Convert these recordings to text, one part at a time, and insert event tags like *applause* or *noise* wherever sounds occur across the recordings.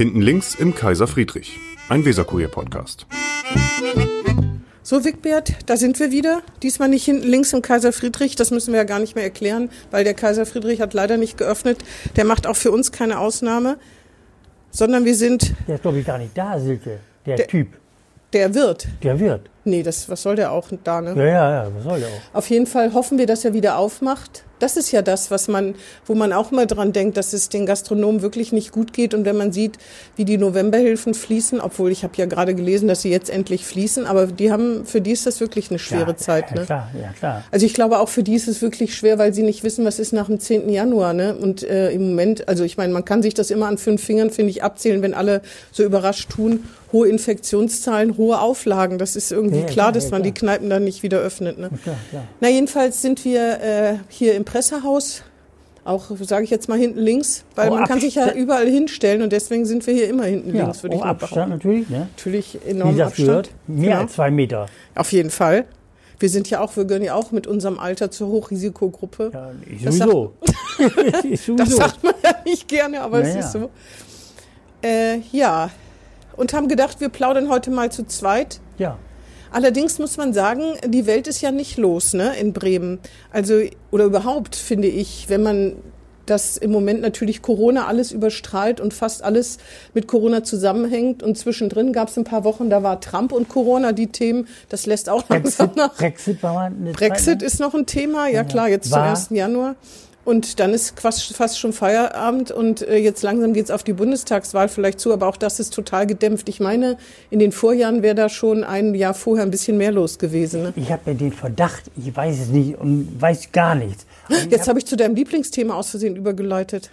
Hinten links im Kaiser Friedrich, ein Weserkurier-Podcast. So, Wigbert, da sind wir wieder. Diesmal nicht hinten links im Kaiser Friedrich, das müssen wir ja gar nicht mehr erklären, weil der Kaiser Friedrich hat leider nicht geöffnet. Der macht auch für uns keine Ausnahme, sondern wir sind Der ist, glaube ich, gar nicht da, Silke. Der, Der- Typ. der Wirt. Der wird. Nee, das, was soll der auch da, ne? Ja, ja, ja, was soll der auch? Auf jeden Fall hoffen wir, dass er wieder aufmacht. Das ist ja das, was man, wo man auch mal dran denkt, dass es den Gastronomen wirklich nicht gut geht. Und wenn man sieht, wie die Novemberhilfen fließen, obwohl ich habe ja gerade gelesen, dass sie jetzt endlich fließen, aber die haben, für die ist das wirklich eine schwere ja, Zeit. Ja, Ne? klar, ja, klar. Also ich glaube auch für die ist es wirklich schwer, weil sie nicht wissen, was ist nach dem 10. Januar. Ne? Und äh, im Moment, also ich meine, man kann sich das immer an fünf Fingern, finde ich, abzählen, wenn alle so überrascht tun. Hohe Infektionszahlen, hohe Auflagen. Das ist irgendwie Ja, klar, dass ja, man die klar. Kneipen dann nicht wieder öffnet. Ne? Klar, klar. Na, jedenfalls sind wir äh, hier im Pressehaus, auch sage ich jetzt mal hinten links, weil Oh, man kann sich ja überall hinstellen und deswegen sind wir hier immer hinten Ja, links, würde ich oh, mal Abstand natürlich, ne? Natürlich Wie enorm das Abstand. gehört. Mehr Genau. als zwei Meter. Auf jeden Fall. Wir sind ja auch, wir gehören ja auch mit unserem Alter zur Hochrisikogruppe. Ja, ich Das sowieso. ich *laughs* sowieso. Das sagt man ja nicht gerne, aber es Naja. ist so. Äh, ja, und haben gedacht, wir plaudern heute mal zu zweit. ja. Allerdings muss man sagen, die Welt ist ja nicht los, ne, in Bremen. Also, oder überhaupt, finde ich, wenn man das im Moment natürlich Corona alles überstrahlt und fast alles mit Corona zusammenhängt. Und zwischendrin gab es ein paar Wochen, da war Trump und Corona die Themen. Das lässt auch langsam Brexit, nach. Brexit war mal eine Brexit Zeit, ist noch ein Thema, ja klar, jetzt War- zum 1. Januar. Und dann ist fast, schon Feierabend und äh, jetzt langsam geht's auf die Bundestagswahl vielleicht zu, aber auch das ist total gedämpft. Ich meine, in den Vorjahren wäre da schon ein Jahr vorher ein bisschen mehr los gewesen. Ne? Ich habe ja den Verdacht, ich weiß es nicht und weiß gar nichts. Jetzt habe ich zu deinem Lieblingsthema aus Versehen übergeleitet.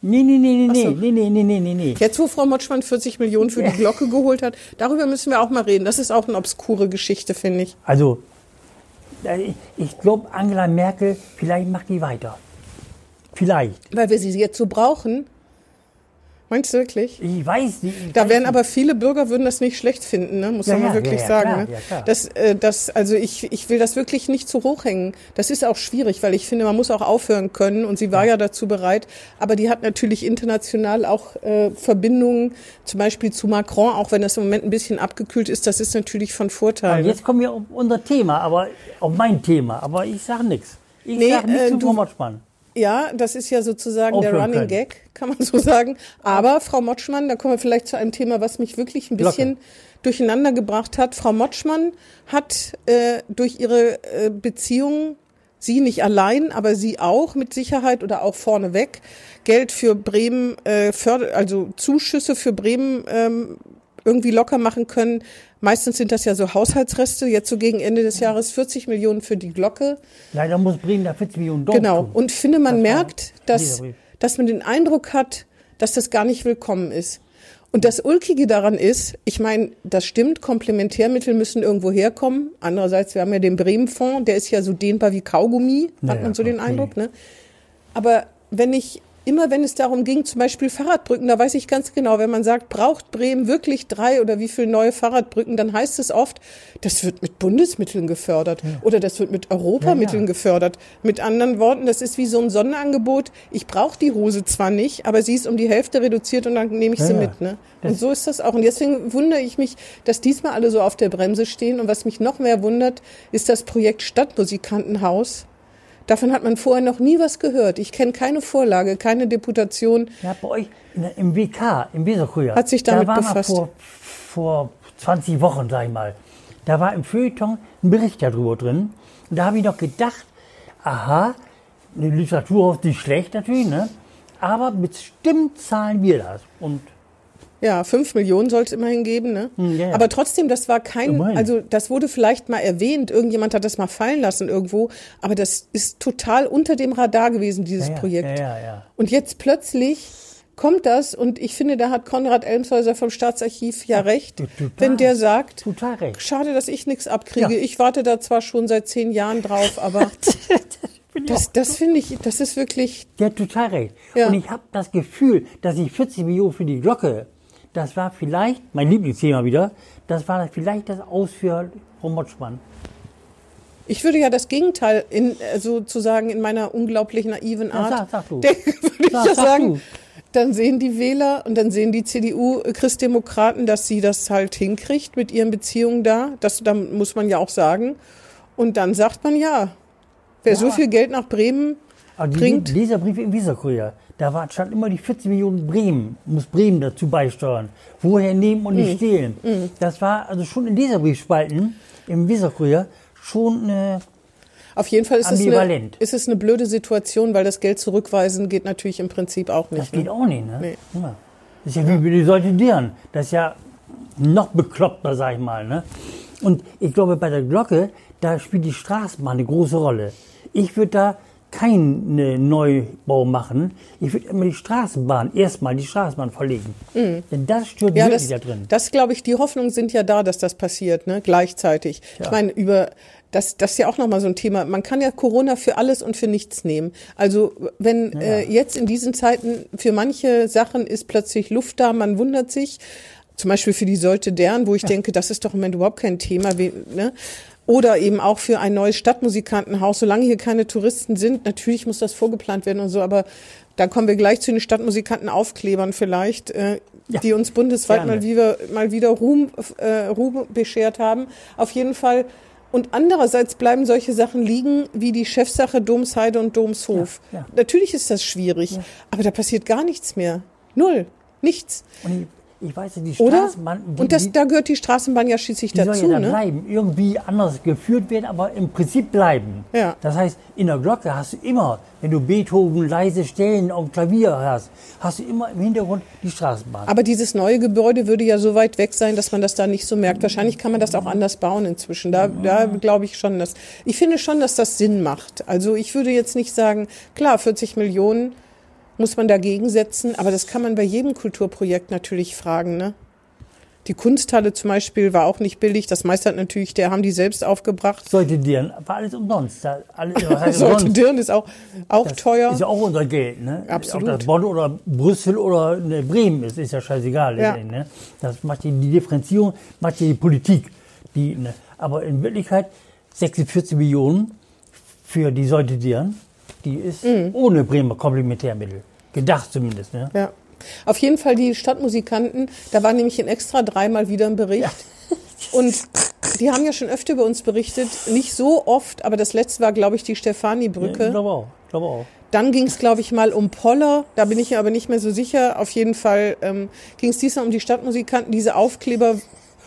Nee, nee, nee, nee, so. nee, nee, nee, nee, nee, nee. Jetzt, wo Frau Motschmann 40 Millionen für die Glocke geholt hat, darüber müssen wir auch mal reden. Das ist auch eine obskure Geschichte, finde ich. Also, äh, ich- ich glaube, Angela Merkel, vielleicht macht die weiter. Vielleicht. Weil wir sie jetzt so brauchen. Meinst du wirklich? Ich weiß nicht. ich Da weiß nicht. aber viele Bürger würden das nicht schlecht finden, ne? muss Ja, man ja, wirklich ja, sagen. klar, ne? ja, klar. Das, äh, das, also ich, ich will das wirklich nicht zu hoch hängen. Das ist auch schwierig, weil ich finde, man muss auch aufhören können und sie war ja, dazu bereit. Aber die hat natürlich international auch äh, Verbindungen, zum Beispiel zu Macron, auch wenn das im Moment ein bisschen abgekühlt ist. Das ist natürlich von Vorteil. Aber ne? jetzt kommen wir auf unser Thema, aber auf mein Thema. Aber ich sage nichts. Ich Nee, sage nichts äh, zu Frau Motschmann. Ja, das ist ja sozusagen der Running können. Gag, kann man so *laughs* sagen. Aber Frau Motschmann, da kommen wir vielleicht zu einem Thema, was mich wirklich ein bisschen durcheinander gebracht hat. Frau Motschmann hat äh, durch ihre äh, Beziehung, sie nicht allein, aber sie auch mit Sicherheit oder auch vorneweg, Geld für Bremen, äh, förder also Zuschüsse für Bremen ähm, irgendwie locker machen können. Meistens sind das ja so Haushaltsreste, jetzt so gegen Ende des Jahres 40 Millionen für die Glocke. Leider muss Bremen da 40 Millionen Dollar Genau. Und finde, man Das merkt, dass, dass man den Eindruck hat, dass das gar nicht willkommen ist. Und das Ulkige daran ist, ich meine, das stimmt, Komplementärmittel müssen irgendwo herkommen. Andererseits, wir haben ja den Bremen-Fonds, der ist ja so dehnbar wie Kaugummi, hat Naja, man so den okay. Eindruck. Ne? Aber wenn ich, immer wenn es darum ging, zum Beispiel Fahrradbrücken, da weiß ich ganz genau, wenn man sagt, braucht Bremen wirklich drei oder wie viele neue Fahrradbrücken, dann heißt es oft, das wird mit Bundesmitteln gefördert oder das wird mit Europamitteln Ja, ja. gefördert. Mit anderen Worten, das ist wie so ein Sonderangebot. Ich brauche die Hose zwar nicht, aber sie ist um die Hälfte reduziert und dann nehme ich Ja, sie ja. mit. Ne? Und so ist das auch. Und deswegen wundere ich mich, dass diesmal alle so auf der Bremse stehen. Und was mich noch mehr wundert, ist das Projekt Stadtmusikantenhaus. Davon hat man vorher noch nie was gehört. Ich kenne keine Vorlage, keine Deputation. Ja, bei euch der- im WK, im Weserkurier. Hat sich damit da war befasst. Vor, vor 20 Wochen, sag ich mal. Da war im Feuilleton ein Bericht darüber drin. Und da habe ich noch gedacht, aha, eine Literatur ist nicht schlecht natürlich, ne? Aber bestimmt zahlen wir das. Und Ja, fünf Millionen soll es immerhin geben, ne? Hm, ja, ja. Aber trotzdem, das war kein, also das wurde vielleicht mal erwähnt, irgendjemand hat das mal fallen lassen irgendwo, aber das ist total unter dem Radar gewesen, dieses ja, ja, Projekt. Ja, ja, ja. Und jetzt plötzlich kommt das und ich finde, da hat Konrad Elmshäuser vom Staatsarchiv ja recht, total. wenn der sagt, Total recht. schade, dass ich nichts abkriege. Ich warte da zwar schon seit zehn Jahren drauf, aber *laughs* das, das finde ich, das ist wirklich, Der hat total recht. Ja. Und ich habe das Gefühl, dass ich 40 Millionen für die Glocke, das war vielleicht, mein Lieblingsthema wieder, das war vielleicht das Aus für Frau Motschmann. ich würde ja das Gegenteil in, äh, sozusagen in meiner unglaublich naiven Ja, Art, sag- sag du. *laughs* denken, würde ich Sag- ja sag sagen. du. dann sehen die Wähler und dann sehen die CDU-Christdemokraten, dass sie das halt hinkriegt mit ihren Beziehungen da. Das da muss man ja auch sagen. Und dann sagt man ja, wer Ja. so viel Geld nach Bremen bringt. Leserbriefe im Weserkurier, da war, stand immer die 40 Millionen Bremen, muss Bremen dazu beisteuern. Woher nehmen und Mhm. nicht stehlen. Das war also schon in Leserbriefspalten im Weserkurier schon äh, Auf jeden Fall ist es, eine, ist es eine blöde Situation, weil das Geld zurückweisen geht natürlich im Prinzip auch Das nicht. geht Ne? auch nicht, ne? Nee. Ja. Das ist ja wie die Soldieren. Das ist ja noch bekloppter, sag ich mal, ne? Und ich glaube, bei der Glocke, da spielt die Straßenbahn eine große Rolle. Ich würde da keinen Neubau machen. Ich würde immer die Straßenbahn, erstmal die Straßenbahn verlegen. Denn das stört Mhm. Ja, wirklich das, da drin. das glaube ich, die Hoffnungen sind ja da, dass das passiert, ne? gleichzeitig. Ja. Ich meine, über das, das ist ja auch nochmal so ein Thema. Man kann ja Corona für alles und für nichts nehmen. Also wenn äh, jetzt in diesen Zeiten für manche Sachen ist plötzlich Luft da, man wundert sich, zum Beispiel für die Säute deren, wo ich denke, das ist doch im Moment überhaupt kein Thema. Wie, ne? Oder eben auch für ein neues Stadtmusikantenhaus, solange hier keine Touristen sind. Natürlich muss das vorgeplant werden und so, aber da kommen wir gleich zu den Stadtmusikantenaufklebern vielleicht, äh, Ja, die uns bundesweit gerne. mal wieder, mal wieder Ruhm, äh, Ruhm beschert haben. Auf jeden Fall. Und andererseits bleiben solche Sachen liegen wie die Chefsache Domsheide und Domshof. Ja, ja. Natürlich ist das schwierig, aber da passiert gar nichts mehr. Null. Nichts. Und ich, weiß ja, die Oder? Straßenbahn, die, Und das, da gehört die Straßenbahn ja schließlich die soll dazu, ja da ne? bleiben. Irgendwie anders geführt werden, aber im Prinzip bleiben. Ja. Das heißt, in der Glocke hast du immer, wenn du Beethoven leise Stellen auf dem Klavier hast, hast du immer im Hintergrund die Straßenbahn. Aber dieses neue Gebäude würde ja so weit weg sein, dass man das da nicht so merkt. Wahrscheinlich kann man das auch anders bauen inzwischen. Da, da glaube ich schon, dass ich finde schon, dass das Sinn macht. Also ich würde jetzt nicht sagen, klar, 40 Millionen muss man dagegen setzen, aber das kann man bei jedem Kulturprojekt natürlich fragen. Ne? Die Kunsthalle zum Beispiel war auch nicht billig. Das meiste hat natürlich, der haben die selbst aufgebracht. Sollte dir, war alles umsonst. Alles, *laughs* Sollte? Dirn ist auch, auch Das teuer. Ist ja auch unser Geld, ne? Absolut. Ob das Bonn oder Brüssel oder ne, Bremen ist, ist ja scheißegal. Ja. Ne? Das macht die, die Differenzierung, macht die Politik. Die, ne? Aber in Wirklichkeit 46 Millionen für die Säugetieren, die ist Mhm. ohne Bremer Komplementärmittel. Gedacht zumindest, ne? Ja. Auf jeden Fall die Stadtmusikanten, da war nämlich in extra dreimal wieder ein Bericht. *laughs* Und die haben ja schon öfter über uns berichtet, nicht so oft, aber das letzte war, glaube ich, die Ich Stefani-Brücke. glaube auch. Ich glaube auch. Dann ging es, glaube ich, mal um Poller, da bin ich aber nicht mehr so sicher. Auf jeden Fall ähm, ging es diesmal um die Stadtmusikanten, diese Aufkleber,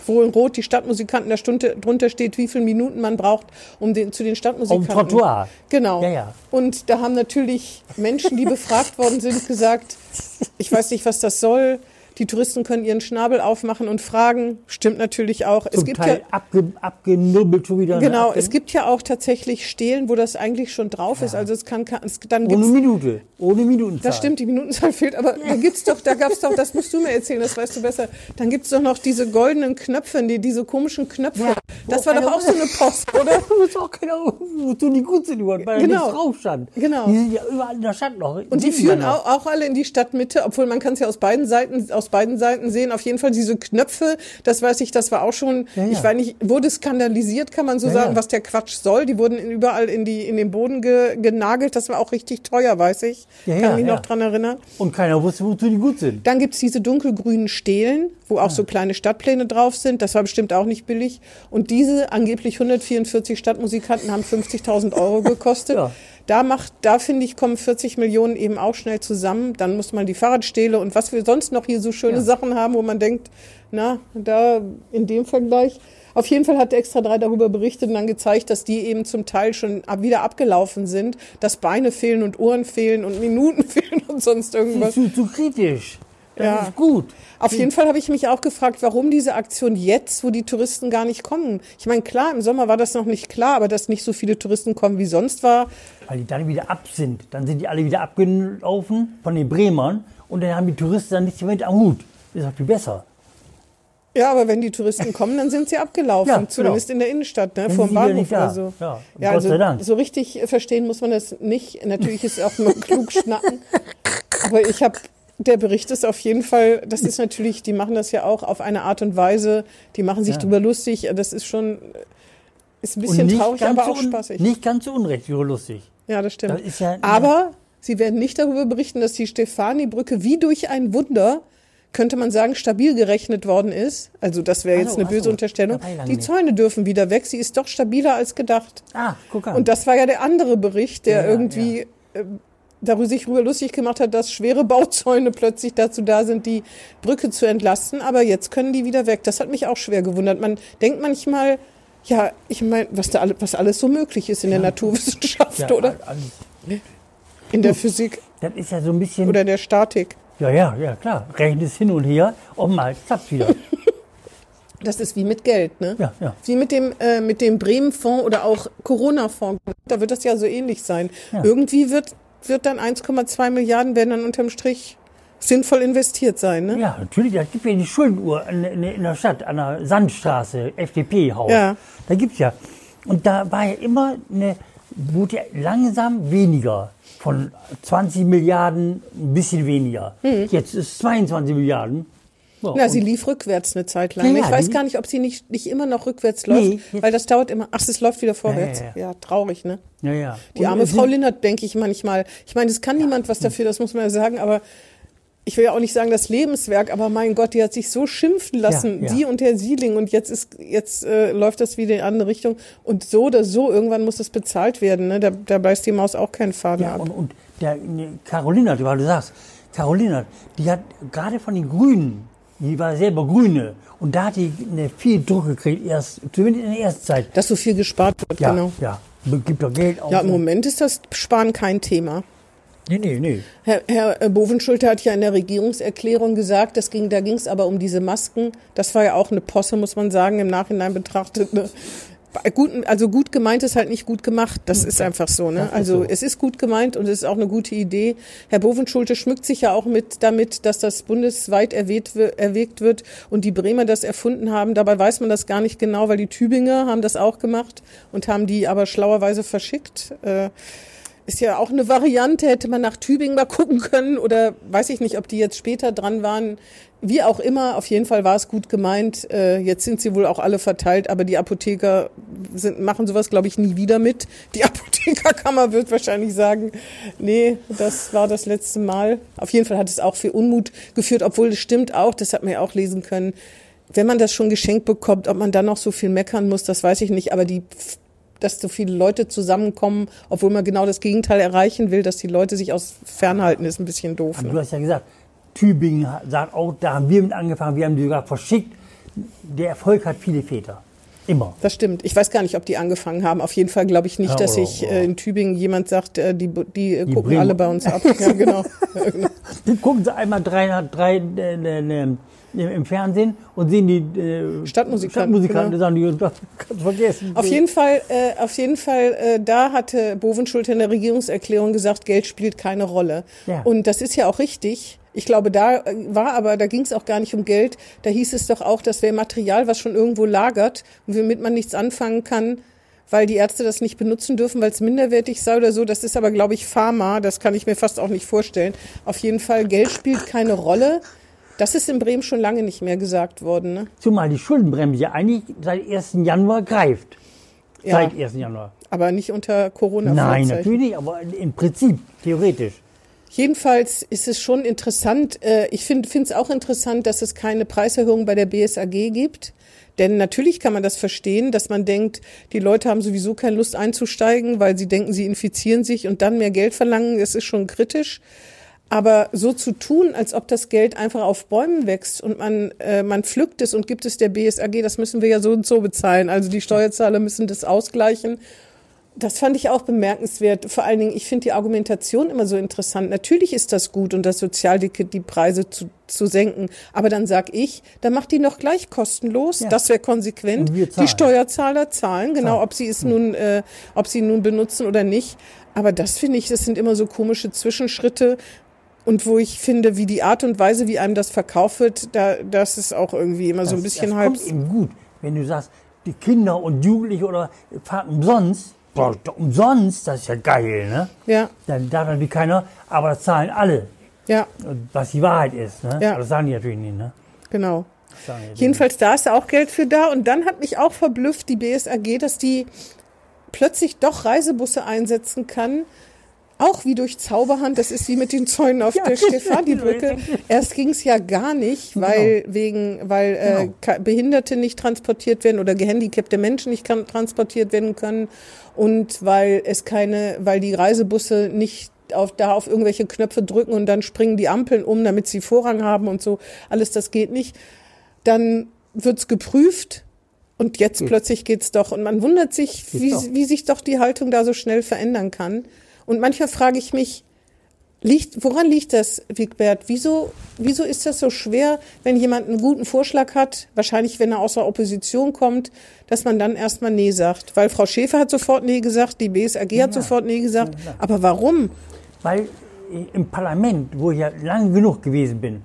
wo in Rot die Stadtmusikanten, da Stunde, drunter steht, wie viele Minuten man braucht, um den, zu den Stadtmusikanten. Dem Trottoir. Genau. Ja, ja. Und da haben natürlich Menschen, die befragt worden sind, gesagt, ich weiß nicht, was das soll. Die Touristen können ihren Schnabel aufmachen und fragen. Stimmt natürlich auch. es Zum gibt Teil ja abge, abgenubbelt schon wieder. ne? genau, es gibt ja auch tatsächlich Stelen, wo das eigentlich schon drauf ist. Also es kann, kann es, dann Ohne Minute. Ohne Minutenzahl. das stimmt, die Minutenzahl fehlt, aber *laughs* da gibt's doch, da gab's doch, das musst du mir erzählen, das weißt du besser. Dann gibt's doch noch diese goldenen Knöpfe, die, diese komischen Knöpfe. Ja, das war doch auch so eine Post, *laughs* oder? Du bist auch keiner, wozu die gut sind, weil da Genau. nichts drauf stand. Genau. Die sind ja überall in der Stadt noch. Und die führen auch, auch alle in die Stadtmitte, obwohl man kann es ja aus beiden Seiten, aus beiden Seiten sehen. Auf jeden Fall diese Knöpfe, das weiß ich, das war auch schon, Ja, ja. ich weiß nicht, wurde skandalisiert, kann man so Ja, sagen, was der Quatsch soll. Die wurden überall in die, in den Boden ge, genagelt. Das war auch richtig teuer, weiß ich. Ja, kann mich noch dran erinnern. Und keiner wusste, wozu die gut sind. Dann gibt's diese dunkelgrünen Stelen, wo auch so kleine Stadtpläne drauf sind. Das war bestimmt auch nicht billig. Und diese angeblich 144 Stadtmusikanten haben 50.000 Euro gekostet. Da macht, da finde ich, kommen 40 Millionen eben auch schnell zusammen. Dann muss man die Fahrradstähle und was wir sonst noch hier so schöne Ja. Sachen haben, wo man denkt, na, da in dem Vergleich. Auf jeden Fall hat der Extra 3 darüber berichtet und dann gezeigt, dass die eben zum Teil schon ab, wieder abgelaufen sind, dass Beine fehlen und Ohren fehlen und Minuten *laughs* fehlen und sonst irgendwas. Zu, zu kritisch. Das Ja. ist gut. Auf jeden Fall habe ich mich auch gefragt, warum diese Aktion jetzt, wo die Touristen gar nicht kommen. Ich meine, klar, im Sommer war das noch nicht klar, aber dass nicht so viele Touristen kommen wie sonst war. Weil die dann wieder ab sind. Dann sind die alle wieder abgelaufen von den Bremern und dann haben die Touristen dann nichts mehr mit am Hut. Ist doch viel besser. Ja, aber wenn die Touristen kommen, dann sind sie abgelaufen. *laughs* Ja, genau. Zumindest in der Innenstadt, ne, vor dem Bahnhof oder so. Ja, ja also so richtig verstehen muss man das nicht. Natürlich ist es auch nur klug schnacken. Aber ich habe, der Bericht ist auf jeden Fall, das ist natürlich, die machen das ja auch auf eine Art und Weise, die machen sich Ja. drüber lustig. Das ist schon, ist ein bisschen traurig, aber so auch spaßig. Nicht ganz so unrecht, wie lustig. Ja, das stimmt. Das ja- Aber Sie werden nicht darüber berichten, dass die Stefani-Brücke wie durch ein Wunder könnte man sagen, stabil gerechnet worden ist. Also das wäre jetzt so, eine böse so. Unterstellung. Die. Zäune dürfen wieder weg. Sie ist doch stabiler als gedacht. Ah, guck an. Und das war ja der andere Bericht, der Ja, irgendwie äh, darüber sich rüber lustig gemacht hat, dass schwere Bauzäune plötzlich dazu da sind, die Brücke zu entlasten. Aber jetzt können die wieder weg. Das hat mich auch schwer gewundert. Man denkt manchmal, ja, ich meine, was da alle, was alles so möglich ist in der Naturwissenschaft ja, oder alles- in der Physik Das ist ja so ein bisschen. oder in der Statik. ja, ja, ja, klar. Rechnet es hin und her und mal klappt wieder. *laughs* Das ist wie mit Geld, ne? Ja, ja. Wie mit dem, äh, mit dem Bremen-Fonds oder auch Corona-Fonds. Da wird das ja so ähnlich sein. Ja. Irgendwie wird, wird dann 1,2 Milliarden werden dann unterm Strich sinnvoll investiert sein, ne? Ja, natürlich. Da gibt ja die Schuldenuhr in, in, in der Stadt, an der Sandstraße, FDP-Haus. Ja. Da gibt's ja. Und da war ja immer eine, wurde ja langsam weniger. Von 20 Milliarden ein bisschen weniger. Jetzt ist 22 Milliarden. Ja, Na, sie lief rückwärts eine Zeit lang. Ja, ich weiß die- gar nicht, ob sie nicht, nicht immer noch rückwärts läuft, weil das dauert immer. Ach, es läuft wieder vorwärts. ja, traurig, ne? ja, ja. Die arme es Frau Linnert, denke ich manchmal. Ich meine, es kann niemand was dafür, das muss man ja sagen, aber ich will ja auch nicht sagen das Lebenswerk, aber mein Gott, die hat sich so schimpfen lassen, Ja, ja. die und der Sieling und jetzt ist jetzt äh, läuft das wieder in eine andere Richtung und so oder so irgendwann muss das bezahlt werden, ne? Da, da beißt die Maus auch keinen Faden Ja, ab. und, und der ne, Carolina, weil du sagst, Carolina, die hat gerade von den Grünen, die war selber Grüne, und da hat die eine viel Druck gekriegt, erst, zumindest in der ersten Zeit. Dass so viel gespart wird, Ja, genau. ja, gibt doch Geld aus. Ja, im Moment ist das Sparen kein Thema. Nee, nee, nee. Herr, Herr äh, Bovenschulte hat ja in der Regierungserklärung gesagt, das ging, da ging es aber um diese Masken. Das war ja auch eine Posse, muss man sagen, im Nachhinein betrachtet. Ne? Gut, also gut gemeint ist halt nicht gut gemacht. Das ist einfach so. Ne? Also so. es ist gut gemeint und es ist auch eine gute Idee. Herr Bovenschulte schmückt sich ja auch mit damit, dass das bundesweit erwägt wird und die Bremer das erfunden haben. Dabei weiß man das gar nicht genau, weil die Tübinger haben das auch gemacht und haben die aber schlauerweise verschickt. Äh, ist ja auch eine Variante, hätte man nach Tübingen mal gucken können oder weiß ich nicht, ob die jetzt später dran waren. Wie auch immer, auf jeden Fall war es gut gemeint. Äh, jetzt sind sie wohl auch alle verteilt, aber die Apotheker sind, machen sowas, glaube ich, nie wieder mit. Die *laughs* Apothekerkammer wird wahrscheinlich sagen, nee, das war das letzte Mal. Auf jeden Fall hat es auch für Unmut geführt, obwohl es stimmt auch, das hat man ja auch lesen können. Wenn man das schon geschenkt bekommt, ob man dann noch so viel meckern muss, das weiß ich nicht, aber die dass so viele Leute zusammenkommen, obwohl man genau das Gegenteil erreichen will, dass die Leute sich aus fernhalten, ist ein bisschen doof. Ne? du hast ja gesagt, Tübingen sagt auch, da haben wir mit angefangen, wir haben die sogar verschickt. Der Erfolg hat viele Väter. Immer. Das stimmt. Ich weiß gar nicht, ob die angefangen haben. Auf jeden Fall glaube ich nicht, Ja, dass oder- ich oder- äh, in Tübingen jemand sagt, äh, die, die, äh, gucken Bremer. alle bei uns ab. *laughs* ja, genau. Ja, genau. Dann gucken sie einmal drei, drei äh, äh, äh, im Fernsehen und sehen die äh, Stadtmusikanten, Stadtmusikanten genau. sagen, die, das kannst vergessen. Auf jeden Fall, äh, auf jeden Fall, äh, da hatte Bovenschulte in der Regierungserklärung gesagt, Geld spielt keine Rolle. Ja. Und das ist ja auch richtig. Ich glaube, da äh, war aber, da ging es auch gar nicht um Geld. Da hieß es doch auch, das wäre Material, was schon irgendwo lagert und womit man nichts anfangen kann, weil die Ärzte das nicht benutzen dürfen, weil es minderwertig sei oder so. Das ist aber, glaube ich, Pharma. Das kann ich mir fast auch nicht vorstellen. Auf jeden Fall, Geld spielt keine Rolle. Das ist in Bremen schon lange nicht mehr gesagt worden. Ne? Zumal die Schuldenbremse ja eigentlich seit 1. Januar greift. Ja. Seit 1. Januar. Aber nicht unter corona Nein, natürlich nicht, aber im Prinzip, theoretisch. Jedenfalls ist es schon interessant. äh, Ich finde es auch interessant, dass es keine Preiserhöhung bei der BSAG gibt. Denn natürlich kann man das verstehen, dass man denkt, die Leute haben sowieso keine Lust einzusteigen, weil sie denken, sie infizieren sich und dann mehr Geld verlangen, das ist schon kritisch. Aber so zu tun, als ob das Geld einfach auf Bäumen wächst und man, äh, man pflückt es und gibt es der BSAG, das müssen wir ja so und so bezahlen. Also die Steuerzahler müssen das ausgleichen. Das fand ich auch bemerkenswert. Vor allen Dingen, ich finde die Argumentation immer so interessant. Natürlich ist das gut und das Sozialticket die Preise zu, zu senken. Aber dann sag ich, dann macht die noch gleich kostenlos. Ja. Das wäre konsequent. Die Steuerzahler zahlen, genau, Zahlen. ob sie es nun, äh, ob sie nun benutzen oder nicht. Aber das finde ich, das sind immer so komische Zwischenschritte. Und wo ich finde, wie die Art und Weise, wie einem das verkauft wird, da, das ist auch irgendwie immer so ein Das- bisschen das halb. kommt eben gut, wenn du sagst, die Kinder und Jugendliche oder fahren umsonst. Boah, umsonst, das ist ja geil, ne? Ja, Dann darf natürlich keiner, aber das zahlen alle. ja, Was die Wahrheit ist, ne? Ja. Aber das sagen die natürlich nicht, ne? genau. Jedenfalls da ist auch Geld für da. Und dann hat mich auch verblüfft die BSAG, dass die plötzlich doch Reisebusse einsetzen kann, auch wie durch Zauberhand, das ist wie mit den Zäunen auf Ja, der *laughs* genau. Stefani-Brücke. Erst ging es ja gar nicht, weil wegen, weil äh, Genau. Ka- Behinderte nicht transportiert werden oder gehandicapte Menschen nicht transportiert werden können und weil es keine, weil die Reisebusse nicht auf, da auf irgendwelche Knöpfe drücken und dann springen die Ampeln um, damit sie Vorrang haben und so. Alles das geht nicht. Dann wird's geprüft und jetzt plötzlich geht's doch. Und man wundert sich, wie, wie sich doch die Haltung da so schnell verändern kann. Und manchmal frage ich mich, liegt, woran liegt das, Wigbert? Wieso, wieso ist das so schwer, wenn jemand einen guten Vorschlag hat, wahrscheinlich wenn er aus der Opposition kommt, dass man dann erstmal Nee sagt? Weil Frau Schäfer hat sofort Nee gesagt, die BSAG hat sofort Nee gesagt. Aber warum? Weil äh, im Parlament, wo ich ja lange genug gewesen bin,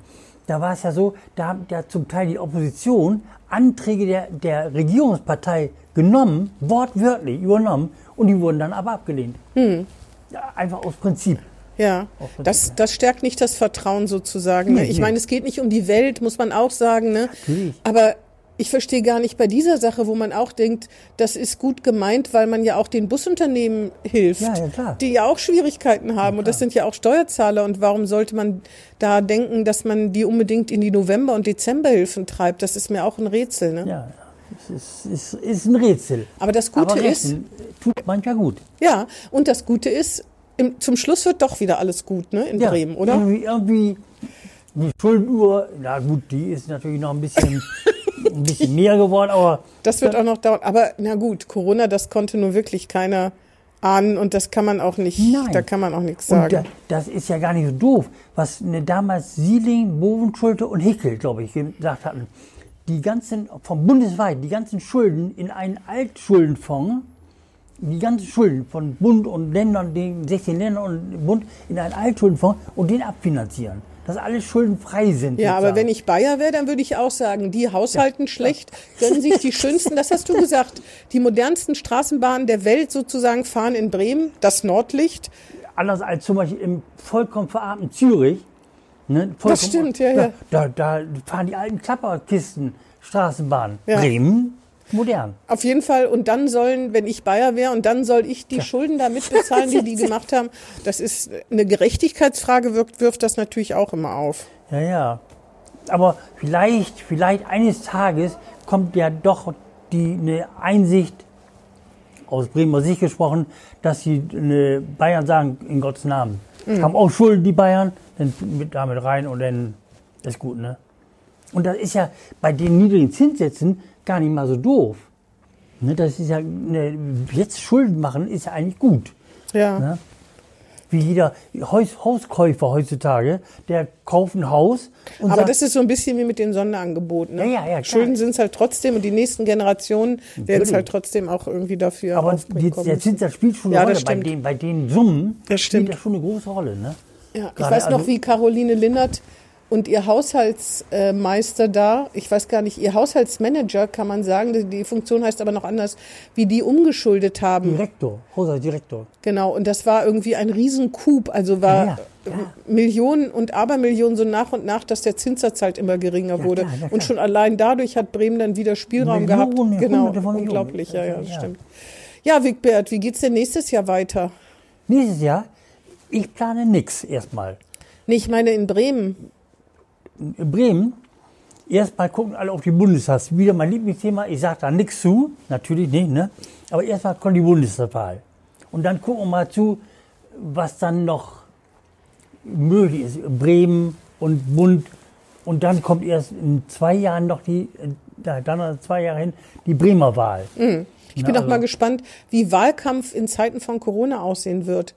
da war es ja so, da hat ja zum Teil die Opposition Anträge der, der Regierungspartei genommen, wortwörtlich übernommen, und die wurden dann aber abgelehnt. Hm. Ja, einfach aus Prinzip. Ja, das, das stärkt nicht das Vertrauen sozusagen. Ne? Ich meine, es geht nicht um die Welt, muss man auch sagen. Ne? Natürlich. Aber ich verstehe gar nicht bei dieser Sache, wo man auch denkt, das ist gut gemeint, weil man ja auch den Busunternehmen hilft, Ja, ja, klar. die ja auch Schwierigkeiten haben. und das sind ja auch Steuerzahler. Und warum sollte man da denken, dass man die unbedingt in die November- und Dezemberhilfen treibt? Das ist mir auch ein Rätsel. Ne? Ja, es ist, ist, ist ein Rätsel. Aber das Gute aber ist, tut manchmal gut. ja, und das Gute ist, im, zum Schluss wird doch wieder alles gut, ne, in Ja, Bremen, oder? Irgendwie, irgendwie die Schuldenuhr, na gut, die ist natürlich noch ein bisschen, *laughs* ein bisschen mehr geworden, aber Das wird auch noch dauern. Aber na gut, Corona, das konnte nur wirklich keiner ahnen und das kann man auch nicht, Nein. da kann man auch nichts sagen. da, das ist ja gar nicht so doof, was ne, damals Sieling, Bovenschulte und Hickel, glaube ich, gesagt hatten. Die ganzen, vom bundesweit, die ganzen Schulden in einen Altschuldenfonds, die ganzen Schulden von Bund und Ländern, den 16 Ländern und Bund in einen Altschuldenfonds und den abfinanzieren. Dass alle schuldenfrei sind. ja, aber wenn ich Bayer wäre, dann würde ich auch sagen, die haushalten schlecht, gönnen sich die schönsten, das hast du gesagt, die modernsten Straßenbahnen der Welt sozusagen fahren in Bremen, das Nordlicht. anders als zum Beispiel im vollkommen verarmten Zürich. Ne, vollkommen- stimmt, ja, ja. Da, da, fahren die alten Klapperkisten, Straßenbahnen. Ja. Bremen, modern. Auf jeden Fall. Und dann sollen, wenn ich Bayer wäre, und dann soll ich die Schulden da mitbezahlen, die die *laughs* gemacht haben. Das ist eine Gerechtigkeitsfrage, wirft, wirft das natürlich auch immer auf. Ja, ja. Aber vielleicht, vielleicht eines Tages kommt ja doch die eine Einsicht aus Bremer Sicht gesprochen, dass sie eine Bayern sagen in Gottes Namen. Mhm. Haben auch Schulden die Bayern, mit damit rein und dann ist gut, ne? Und das ist ja bei den niedrigen Zinssätzen gar nicht mal so doof. Ne, das ist ja ne, jetzt Schulden machen ist ja eigentlich gut. Ja. Ne? Wie jeder Haus, Hauskäufer heutzutage, der kauft ein Haus Aber sagt, das ist so ein bisschen wie mit den Sonderangeboten. Ne? Ja, ja, ja. Schulden sind es halt trotzdem und die nächsten Generationen werden es halt trotzdem auch irgendwie dafür aber die, der. Zinssatz spielt schon eine Rolle. Bei den, bei den Summen Das spielt das schon eine große Rolle. Ne? Ja, ich weiß noch, wie Caroline Linnert und ihr Haushaltsmeister da, ich weiß gar nicht, ihr Haushaltsmanager kann man sagen, die, Funktion heißt aber noch anders, wie die umgeschuldet haben. Direktor, Haushaltsdirektor. Genau, und das war irgendwie ein Riesencoup, also war Ja, ja. äh, Millionen und Abermillionen so nach und nach, dass der Zinssatz halt immer geringer wurde. klar, ja, Und klar. schon allein dadurch hat Bremen dann wieder Spielraum Millionen, gehabt. Genau, unglaublich, ja, ja. stimmt. Ja, Wigbert, wie geht's denn nächstes Jahr weiter? Nächstes Jahr, ich plane nichts erstmal. Nee, ich meine in Bremen. In Bremen, erstmal gucken alle auf die Bundestags. Wieder mein Lieblingsthema, ich sage da nichts zu, natürlich nicht, ne? aber erstmal kommt die Bundestagswahl. Und dann gucken wir mal zu, was dann noch möglich ist. Bremen und Bund. Und dann kommt erst in zwei Jahren noch die, äh, dann noch zwei Jahre hin, die Bremer Wahl. Ich bin Na, auch mal also- gespannt, wie Wahlkampf in Zeiten von Corona aussehen wird.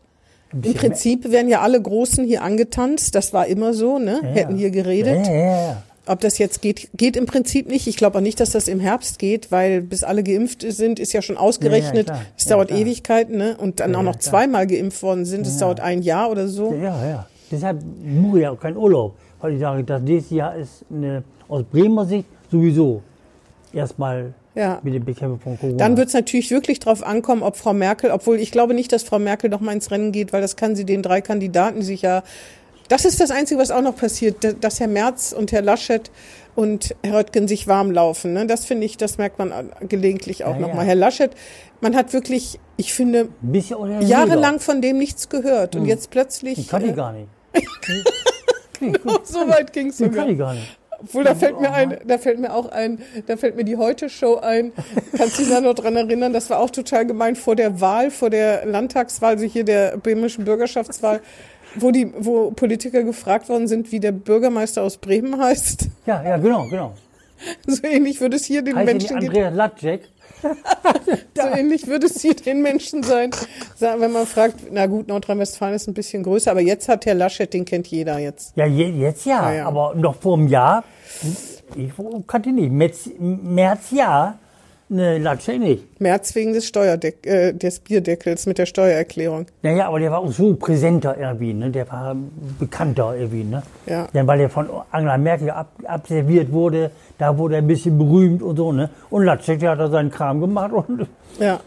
Im Prinzip werden ja alle Großen hier angetanzt. Das war immer so, ne? Ja, Hätten hier geredet. Ja, ja, ja. Ob das jetzt geht, geht im Prinzip nicht. Ich glaube auch nicht, dass das im Herbst geht, weil bis alle geimpft sind, ist ja schon ausgerechnet. klar. Es Ja, dauert. Ewigkeiten, ne? Und dann Ja, auch noch ja, zweimal geimpft worden sind. Es dauert ein Jahr oder so. Ja, ja. Deshalb buche ich auch keinen Urlaub. Weil ich sage, das nächste Jahr ist eine, aus Bremer Sicht sowieso erstmal Ja. mit dem Bekämpfen von Corona. Dann wird es natürlich wirklich drauf ankommen, ob Frau Merkel, obwohl ich glaube nicht, dass Frau Merkel noch mal ins Rennen geht, weil das kann sie den drei Kandidaten sich ja. Das ist das Einzige, was auch noch passiert, da- dass Herr Merz und Herr Laschet und Herr Röttgen sich warm laufen. Ne? Das finde ich, das merkt man gelegentlich auch Ja, nochmal. ja. Herr Laschet, man hat wirklich, ich finde, jahrelang von dem nichts gehört und jetzt plötzlich. Ich kann die äh, gar nicht. *laughs* *laughs* so weit ging es Die sogar. kann ich gar nicht. Obwohl, da fällt mir ein, da fällt mir auch ein, da fällt mir die Heute-Show ein. Kannst du dich da noch dran erinnern? Das war auch total gemein vor der Wahl, vor der Landtagswahl, also hier der bremischen Bürgerschaftswahl, wo die, wo Politiker gefragt worden sind, wie der Bürgermeister aus Bremen heißt. Ja, ja, genau, genau. So ähnlich würde es hier den Heißt Menschen gehen. Andreas Latschek? *laughs* So ähnlich würde es hier den Menschen sein, wenn man fragt, na gut, Nordrhein-Westfalen ist ein bisschen größer, aber jetzt hat Herr Laschet, den kennt jeder jetzt. Ja, je, jetzt ja, Ja, ja. aber noch vor einem Jahr, ich kannte nicht. März, März ja, ne, Latschek nicht. März wegen des Steuerdeck, äh, des Bierdeckels mit der Steuererklärung. Naja, aber der war auch so präsenter irgendwie, ne? Der war bekannter irgendwie, ne? Ja. Dann, weil er von Angela Merkel ab, abserviert wurde, da wurde er ein bisschen berühmt und so, ne? Und Latschek, der hat da seinen Kram gemacht *laughs* und Ja.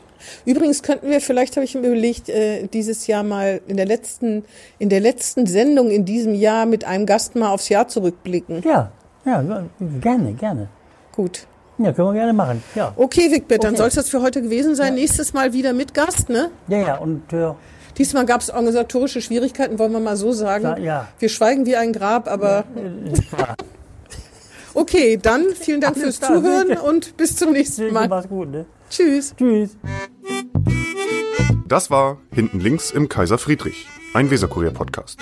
Übrigens könnten wir, vielleicht habe ich mir überlegt, äh, dieses Jahr mal in der letzten, in der letzten Sendung in diesem Jahr mit einem Gast mal aufs Jahr zurückblicken. ja, ja, gerne, gerne. Gut. Ja, können wir gerne machen, ja. Okay, Wigbert, dann Okay. soll es das für heute gewesen sein. Nächstes Mal wieder mit Gast, ne? Ja, ja, und äh, Diesmal gab es organisatorische Schwierigkeiten, wollen wir mal so sagen. Ja, ja. Wir schweigen wie ein Grab, aber *laughs* okay, dann vielen Dank Alles fürs klar, Zuhören bitte. und bis zum nächsten Mal. mach's gut, ne? Tschüss. Tschüss. Das war Hinten links im Kaiser Friedrich, ein Weserkurier-Podcast.